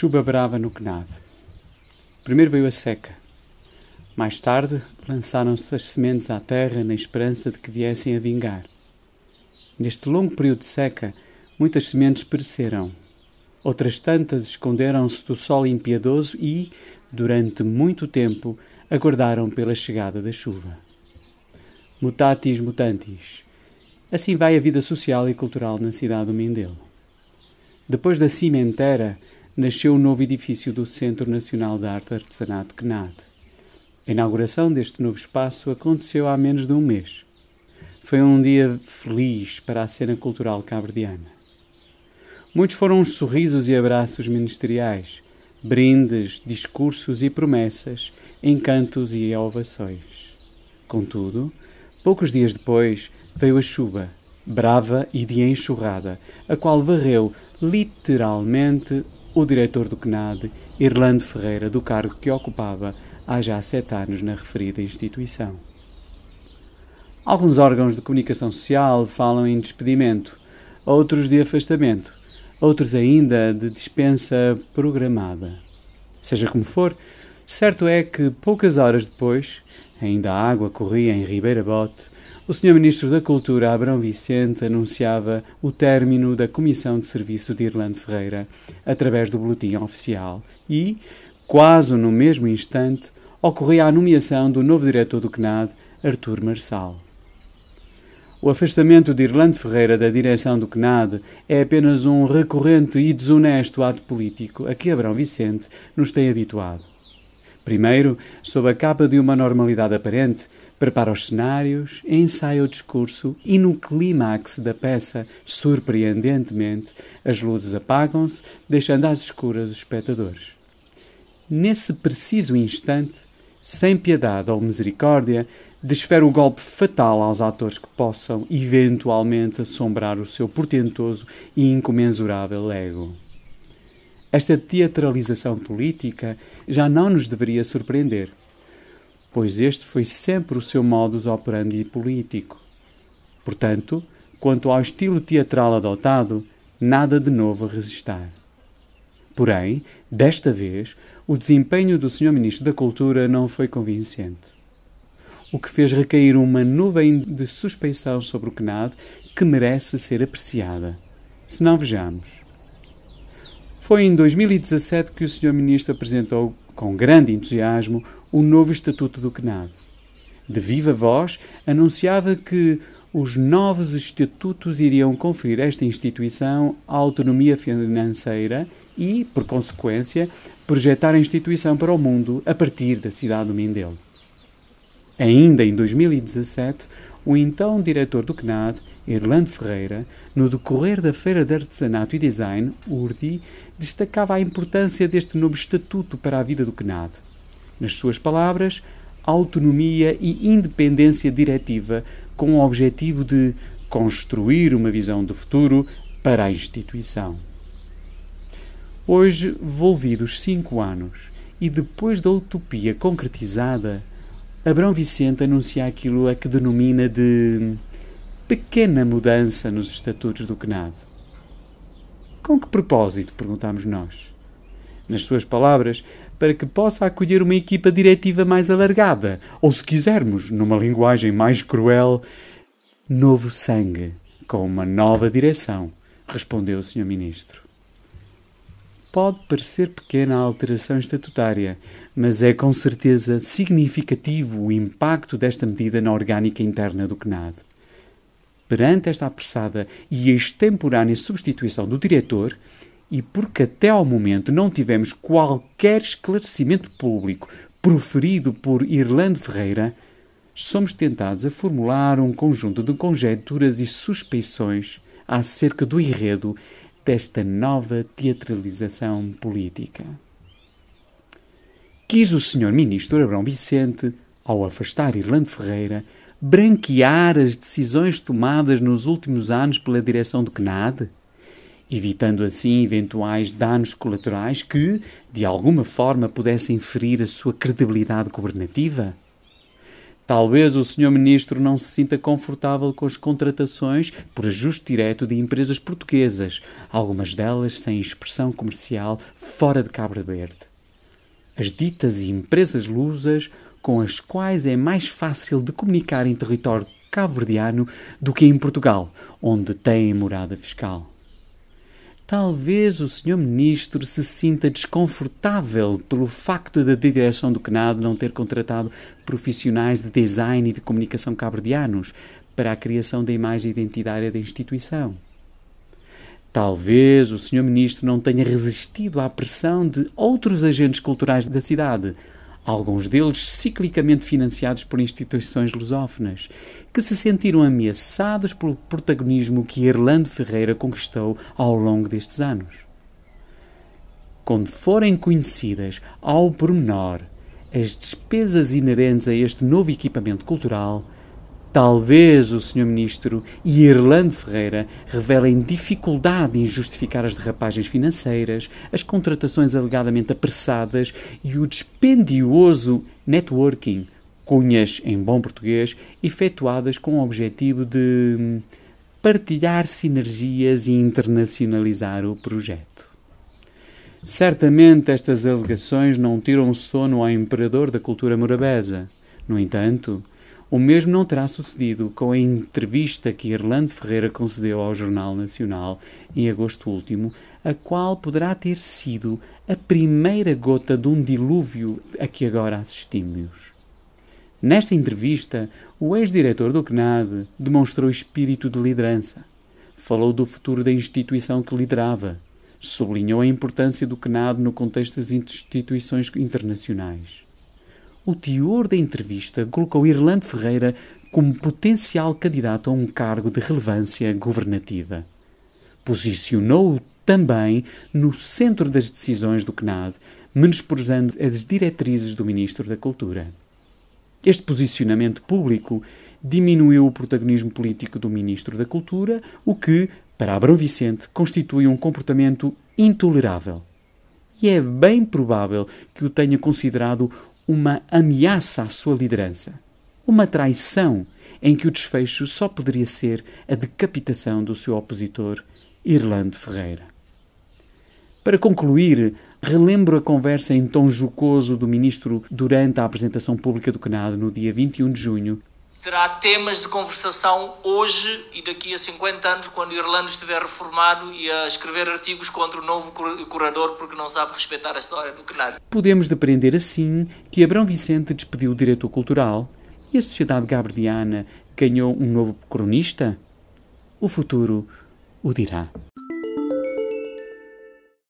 Chuva brava no CNAD. Primeiro veio a seca. Mais tarde, lançaram-se as sementes à terra na esperança de que viessem a vingar. Neste longo período de seca, muitas sementes pereceram. Outras tantas esconderam-se do sol impiedoso e, durante muito tempo, aguardaram pela chegada da chuva. Mutatis mutantis. Assim vai a vida social e cultural na cidade do Mindelo. Depois da cimentera, nasceu o novo edifício do Centro Nacional de Arte Artesanato CNAD. A inauguração deste novo espaço aconteceu há menos de um mês. Foi um dia feliz para a cena cultural cabrediana. Muitos foram os sorrisos e abraços ministeriais, brindes, discursos e promessas, encantos e ovações. Contudo, poucos dias depois veio a chuva, brava e de enxurrada, a qual varreu literalmente o diretor do CNAD, Irlando Ferreira, do cargo que ocupava há já sete anos na referida instituição. Alguns órgãos de comunicação social falam em despedimento, outros de afastamento, outros ainda de dispensa programada. Seja como for, certo é que poucas horas depois, ainda a água corria em Ribeira Bote, o Sr. Ministro da Cultura, Abrão Vicente, anunciava o término da Comissão de Serviço de Irlande Ferreira através do boletim oficial e, quase no mesmo instante, ocorria a nomeação do novo diretor do CNAD, Artur Marçal. O afastamento de Irlande Ferreira da direção do CNAD é apenas um recorrente e desonesto ato político a que Abrão Vicente nos tem habituado. Primeiro, sob a capa de uma normalidade aparente, prepara os cenários, ensaia o discurso e, no clímax da peça, surpreendentemente, as luzes apagam-se, deixando às escuras os espectadores. Nesse preciso instante, sem piedade ou misericórdia, desfere o golpe fatal aos atores que possam, eventualmente, assombrar o seu portentoso e incomensurável ego. Esta teatralização política já não nos deveria surpreender pois este foi sempre o seu modus operandi político. Portanto, quanto ao estilo teatral adotado, nada de novo a resistar. Porém, desta vez, o desempenho do Sr. Ministro da Cultura não foi convincente. O que fez recair uma nuvem de suspeição sobre o CNAD que merece ser apreciada. Se não vejamos. Foi em 2017 que o Sr. Ministro apresentou, com grande entusiasmo, o novo Estatuto do CNAD. De viva voz, anunciava que os novos estatutos iriam conferir a esta instituição autonomia financeira e, por consequência, projetar a instituição para o mundo a partir da cidade do Mindelo. Ainda em 2017, o então diretor do CNAD, Irlando Ferreira, no decorrer da Feira de Artesanato e Design, URDI, destacava a importância deste novo estatuto para a vida do CNAD nas suas palavras, autonomia e independência diretiva com o objetivo de construir uma visão de futuro para a instituição. Hoje, volvidos cinco anos e depois da utopia concretizada, Abrão Vicente anuncia aquilo a que denomina de pequena mudança nos estatutos do CNAD. Com que propósito? perguntamos nós. Nas suas palavras, para que possa acolher uma equipa diretiva mais alargada, ou, se quisermos, numa linguagem mais cruel, novo sangue, com uma nova direção, respondeu o Sr. Ministro. Pode parecer pequena a alteração estatutária, mas é com certeza significativo o impacto desta medida na orgânica interna do CNAD. Perante esta apressada e extemporânea substituição do diretor, e porque até ao momento não tivemos qualquer esclarecimento público proferido por Irlando Ferreira, somos tentados a formular um conjunto de conjecturas e suspeições acerca do enredo desta nova teatralização política. Quis o Sr. Ministro Abrão Vicente, ao afastar Irlando Ferreira, branquear as decisões tomadas nos últimos anos pela direção do CNAD? Evitando assim eventuais danos colaterais que, de alguma forma, pudessem ferir a sua credibilidade governativa? Talvez o Sr. Ministro não se sinta confortável com as contratações por ajuste direto de empresas portuguesas, algumas delas sem expressão comercial fora de Cabo Verde. As ditas empresas lusas com as quais é mais fácil de comunicar em território cabo-verdiano do que em Portugal, onde tem morada fiscal. Talvez o Sr. Ministro se sinta desconfortável pelo facto da direção do CNAD não ter contratado profissionais de design e de comunicação cabo-verdianos para a criação da imagem identitária da instituição. Talvez o Sr. Ministro não tenha resistido à pressão de outros agentes culturais da cidade, alguns deles ciclicamente financiados por instituições lusófonas, que se sentiram ameaçados pelo protagonismo que Irlande Ferreira conquistou ao longo destes anos. Quando forem conhecidas ao pormenor as despesas inerentes a este novo equipamento cultural, Talvez o Sr. Ministro e Irlande Ferreira revelem dificuldade em justificar as derrapagens financeiras, as contratações alegadamente apressadas e o dispendioso networking, cunhas em bom português, efetuadas com o objetivo de partilhar sinergias e internacionalizar o projeto. Certamente estas alegações não tiram sono ao imperador da cultura morabeza. No entanto, o mesmo não terá sucedido com a entrevista que Irlande Ferreira concedeu ao Jornal Nacional em agosto último, a qual poderá ter sido a primeira gota de um dilúvio a que agora assistimos. Nesta entrevista, o ex-diretor do CNAD demonstrou espírito de liderança. Falou do futuro da instituição que liderava. Sublinhou a importância do CNAD no contexto das instituições internacionais o teor da entrevista colocou Irlande Ferreira como potencial candidato a um cargo de relevância governativa. Posicionou-o também no centro das decisões do CNAD, menosprezando as diretrizes do Ministro da Cultura. Este posicionamento público diminuiu o protagonismo político do Ministro da Cultura, o que, para Abrão Vicente, constitui um comportamento intolerável. E é bem provável que o tenha considerado uma ameaça à sua liderança, uma traição em que o desfecho só poderia ser a decapitação do seu opositor, Irlande Ferreira. Para concluir, relembro a conversa em tom jocoso do ministro durante a apresentação pública do Canadá no dia 21 de junho, terá temas de conversação hoje e daqui a 50 anos, quando Irlanda estiver reformado e a escrever artigos contra o novo curador porque não sabe respeitar a história do Canadá. Podemos depreender assim que Abrão Vicente despediu o diretor cultural e a sociedade gabridiana ganhou um novo cronista? O futuro o dirá.